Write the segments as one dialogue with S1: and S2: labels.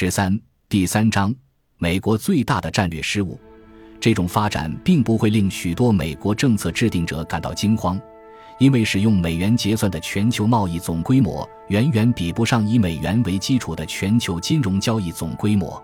S1: 十三第三章，美国最大的战略失误。这种发展并不会令许多美国政策制定者感到惊慌，因为使用美元结算的全球贸易总规模远远比不上以美元为基础的全球金融交易总规模。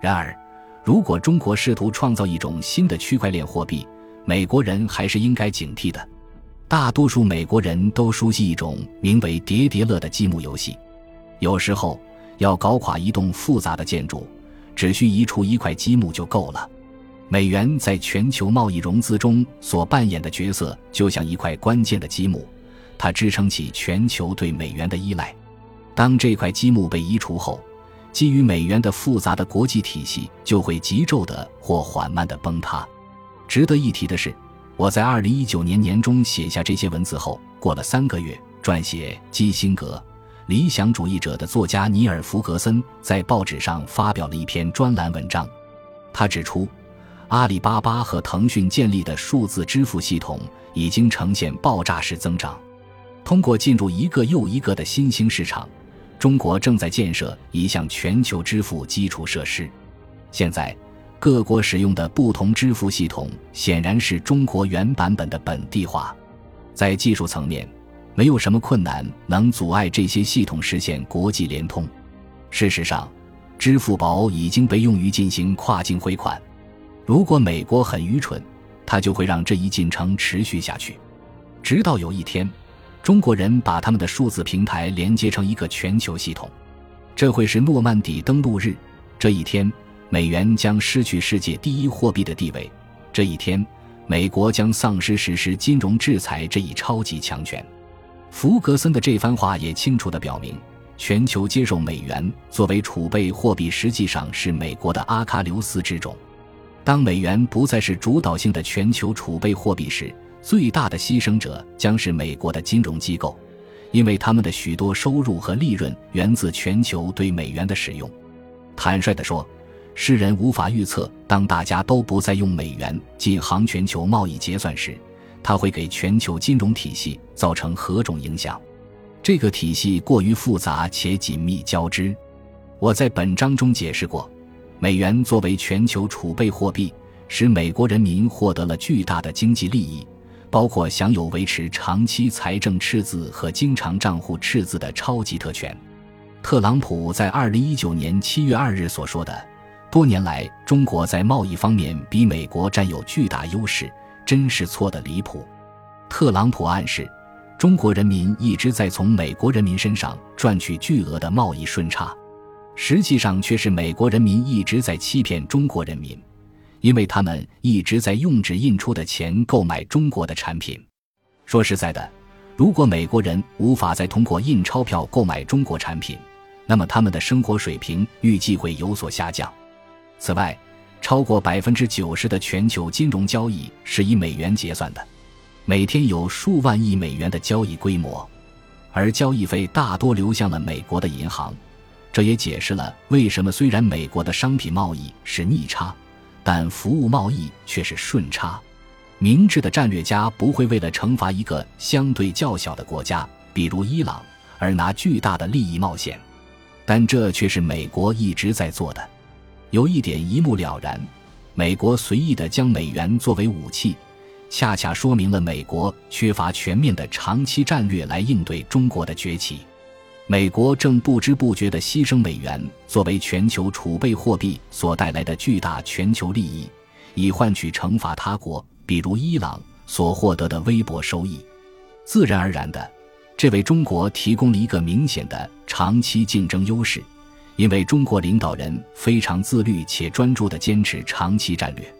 S1: 然而，如果中国试图创造一种新的区块链货币，美国人还是应该警惕的。大多数美国人都熟悉一种名为叠叠乐的积木游戏。有时候，要搞垮一栋复杂的建筑，只需移除一块积木就够了。美元在全球贸易融资中所扮演的角色，就像一块关键的积木，它支撑起全球对美元的依赖。当这块积木被移除后，基于美元的复杂的国际体系就会急骤的或缓慢的崩塌。值得一提的是，我在二零一九年年中写下这些文字后，过了三个月，撰写《基辛格：理想主义者》的作家尼尔·弗格森在报纸上发表了一篇专栏文章。他指出，阿里巴巴和腾讯建立的数字支付系统已经呈现爆炸式增长。通过进入一个又一个的新兴市场。中国正在建设一项全球支付基础设施。现在，各国使用的不同支付系统显然是中国原版本的本地化。在技术层面，没有什么困难能阻碍这些系统实现国际联通。事实上，支付宝已经被用于进行跨境汇款。如果美国很愚蠢，它就会让这一进程持续下去，直到有一天。中国人把他们的数字平台连接成一个全球系统，这会是诺曼底登陆日。这一天，美元将失去世界第一货币的地位。这一天，美国将丧失实施金融制裁这一超级强权。福格森的这番话也清楚地表明，全球接受美元作为储备货币实际上是美国的阿喀琉斯之种。当美元不再是主导性的全球储备货币时，最大的牺牲者将是美国的金融机构，因为他们的许多收入和利润源自全球对美元的使用。坦率地说，世人无法预测，当大家都不再用美元进行全球贸易结算时，它会给全球金融体系造成何种影响。这个体系过于复杂且紧密交织。我在本章中解释过，美元作为全球储备货币，使美国人民获得了巨大的经济利益。包括享有维持长期财政赤字和经常账户赤字的超级特权。特朗普在二零一九年七月二日所说的“多年来中国在贸易方面比美国占有巨大优势”，真是错的离谱。特朗普暗示，中国人民一直在从美国人民身上赚取巨额的贸易顺差，实际上却是美国人民一直在欺骗中国人民。因为他们一直在用纸印出的钱购买中国的产品。说实在的，如果美国人无法再通过印钞票购买中国产品，那么他们的生活水平预计会有所下降。此外，超过百分之九十的全球金融交易是以美元结算的，每天有数万亿美元的交易规模，而交易费大多流向了美国的银行。这也解释了为什么虽然美国的商品贸易是逆差。但服务贸易却是顺差。明智的战略家不会为了惩罚一个相对较小的国家，比如伊朗，而拿巨大的利益冒险。但这却是美国一直在做的。有一点一目了然：美国随意的将美元作为武器，恰恰说明了美国缺乏全面的长期战略来应对中国的崛起。美国正不知不觉地牺牲美元作为全球储备货币所带来的巨大全球利益，以换取惩罚他国，比如伊朗所获得的微薄收益。自然而然的，这为中国提供了一个明显的长期竞争优势，因为中国领导人非常自律且专注地坚持长期战略。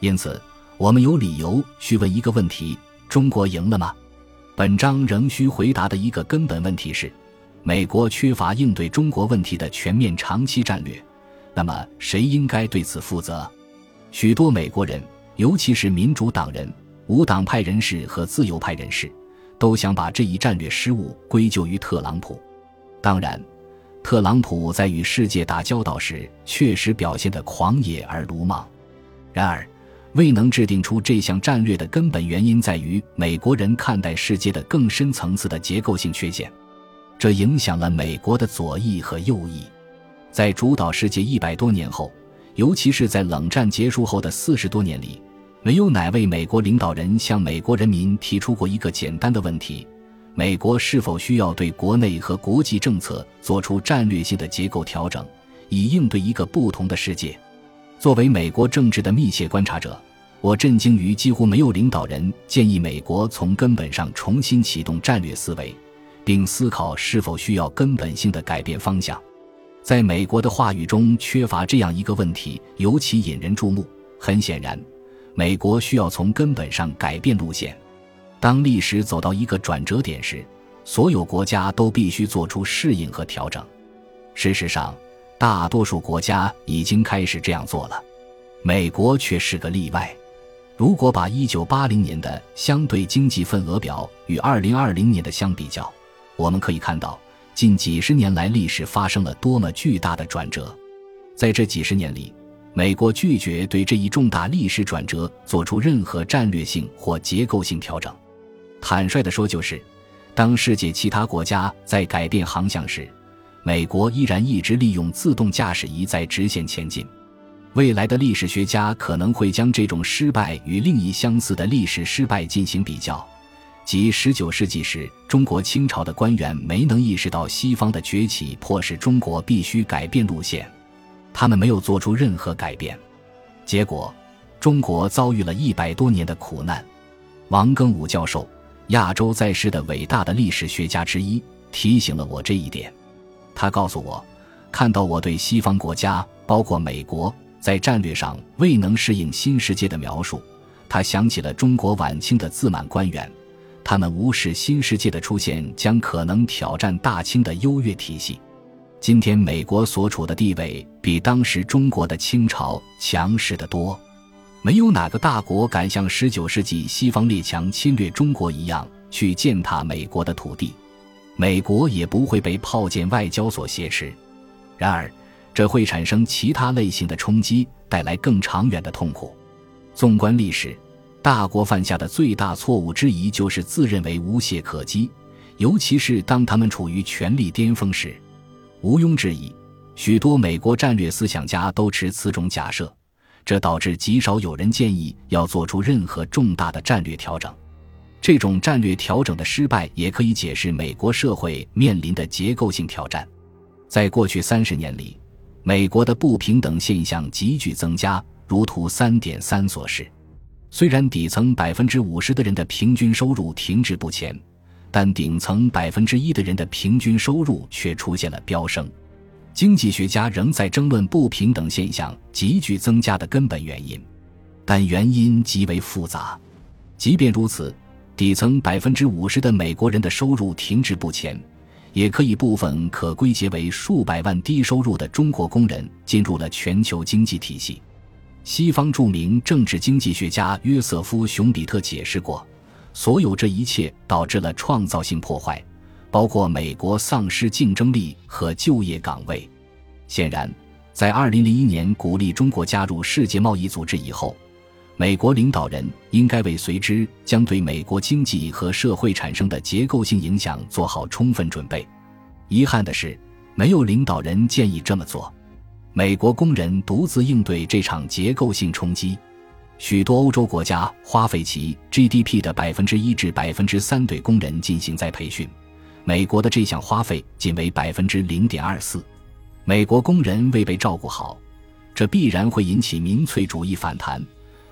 S1: 因此，我们有理由去问一个问题：中国赢了吗？本章仍需回答的一个根本问题是。美国缺乏应对中国问题的全面长期战略，那么谁应该对此负责？许多美国人，尤其是民主党人、无党派人士和自由派人士，都想把这一战略失误归咎于特朗普。当然，特朗普在与世界打交道时确实表现得狂野而鲁莽。然而，未能制定出这项战略的根本原因在于美国人看待世界的更深层次的结构性缺陷。这影响了美国的左翼和右翼。在主导世界一百多年后，尤其是在冷战结束后的四十多年里，没有哪位美国领导人向美国人民提出过一个简单的问题：美国是否需要对国内和国际政策做出战略性的结构调整，以应对一个不同的世界？作为美国政治的密切观察者，我震惊于几乎没有领导人建议美国从根本上重新启动战略思维，并思考是否需要根本性的改变方向。在美国的话语中缺乏这样一个问题，尤其引人注目。很显然，美国需要从根本上改变路线。当历史走到一个转折点时，所有国家都必须做出适应和调整。事实上，大多数国家已经开始这样做了，美国却是个例外。如果把1980年的相对经济份额表与2020年的相比较，我们可以看到，近几十年来历史发生了多么巨大的转折。在这几十年里，美国拒绝对这一重大历史转折做出任何战略性或结构性调整。坦率地说，就是当世界其他国家在改变航向时。美国依然一直利用自动驾驶仪在直线前进。未来的历史学家可能会将这种失败与另一相似的历史失败进行比较，即19世纪时中国清朝的官员没能意识到西方的崛起迫使中国必须改变路线，他们没有做出任何改变，结果中国遭遇了一百多年的苦难。王庚武教授，亚洲在世的伟大的历史学家之一，提醒了我这一点。他告诉我，看到我对西方国家，包括美国，在战略上未能适应新世界的描述，他想起了中国晚清的自满官员，他们无视新世界的出现将可能挑战大清的优越体系。今天，美国所处的地位比当时中国的清朝强势得多，没有哪个大国敢像19世纪西方列强侵略中国一样去践踏美国的土地。美国也不会被炮舰外交所挟持，然而，这会产生其他类型的冲击，带来更长远的痛苦。纵观历史，大国犯下的最大错误之一就是自认为无懈可击，尤其是当他们处于权力巅峰时。毋庸置疑，许多美国战略思想家都持此种假设，这导致极少有人建议要做出任何重大的战略调整。这种战略调整的失败，也可以解释美国社会面临的结构性挑战。在过去三十年里，美国的不平等现象急剧增加，如图三点三所示。虽然底层百分之五十的人的平均收入停滞不前，但顶层百分之一的人的平均收入却出现了飙升。经济学家仍在争论不平等现象急剧增加的根本原因，但原因极为复杂。即便如此。底层百分之五十的美国人的收入停滞不前，也可以部分可归结为数百万低收入的中国工人进入了全球经济体系。西方著名政治经济学家约瑟夫·熊彼特解释过，所有这一切导致了创造性破坏，包括美国丧失竞争力和就业岗位。显然，在二零零一年鼓励中国加入世界贸易组织以后。美国领导人应该为随之将对美国经济和社会产生的结构性影响做好充分准备。遗憾的是，没有领导人建议这么做。美国工人独自应对这场结构性冲击。许多欧洲国家花费其 GDP 的百分之一至百分之三对工人进行再培训，美国的这项花费仅为百分之零点二四。美国工人未被照顾好，这必然会引起民粹主义反弹。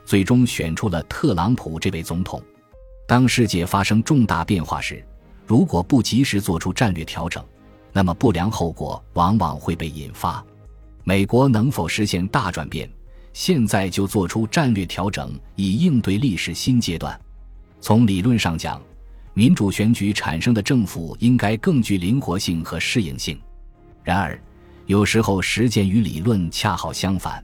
S1: 最终选出了特朗普这位总统。当世界发生重大变化时，如果不及时做出战略调整，那么不良后果往往会被引发。美国能否实现大转变？现在就做出战略调整，以应对历史新阶段。从理论上讲，民主选举产生的政府应该更具灵活性和适应性。然而，有时候实践与理论恰好相反。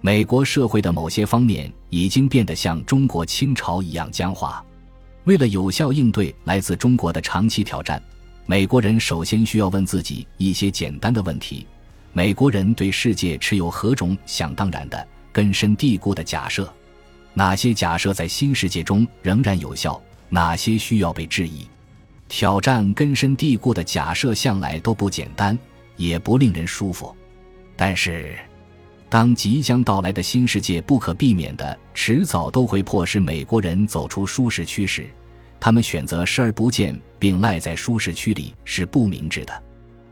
S1: 美国社会的某些方面已经变得像中国清朝一样僵化。为了有效应对来自中国的长期挑战，美国人首先需要问自己一些简单的问题：美国人对世界持有何种想当然的、根深蒂固的假设？哪些假设在新世界中仍然有效？哪些需要被质疑？挑战根深蒂固的假设向来都不简单，也不令人舒服。但是，当即将到来的新世界不可避免的迟早都会迫使美国人走出舒适区时，他们选择视而不见并赖在舒适区里是不明智的。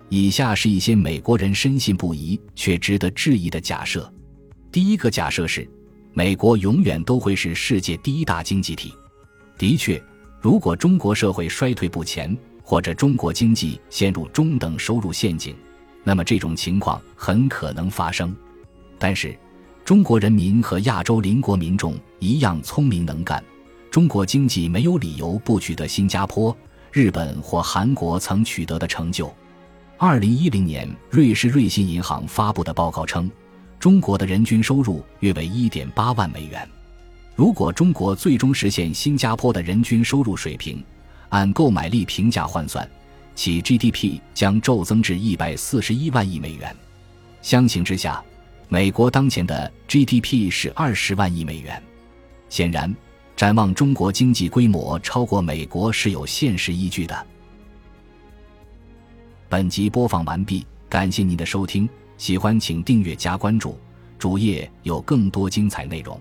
S1: 以下是一些美国人深信不疑却值得质疑的假设：第一个假设是，美国永远都会是世界第一大经济体。的确，如果中国社会衰退不前，或者中国经济陷入中等收入陷阱，那么这种情况很可能发生。但是，中国人民和亚洲邻国民众一样聪明能干，中国经济没有理由不取得新加坡、日本或韩国曾取得的成就。二零一零年，瑞士瑞信银行发布的报告称，中国的人均收入约为一点八万美元。如果中国最终实现新加坡的人均收入水平，按购买力平价换算，其 GDP 将骤增至一百四十一万亿美元。相形之下，美国当前的 GDP 是二十万亿美元。显然，展望中国经济规模超过美国是有现实依据的。本集播放完毕，感谢您的收听，喜欢请订阅加关注，主页有更多精彩内容。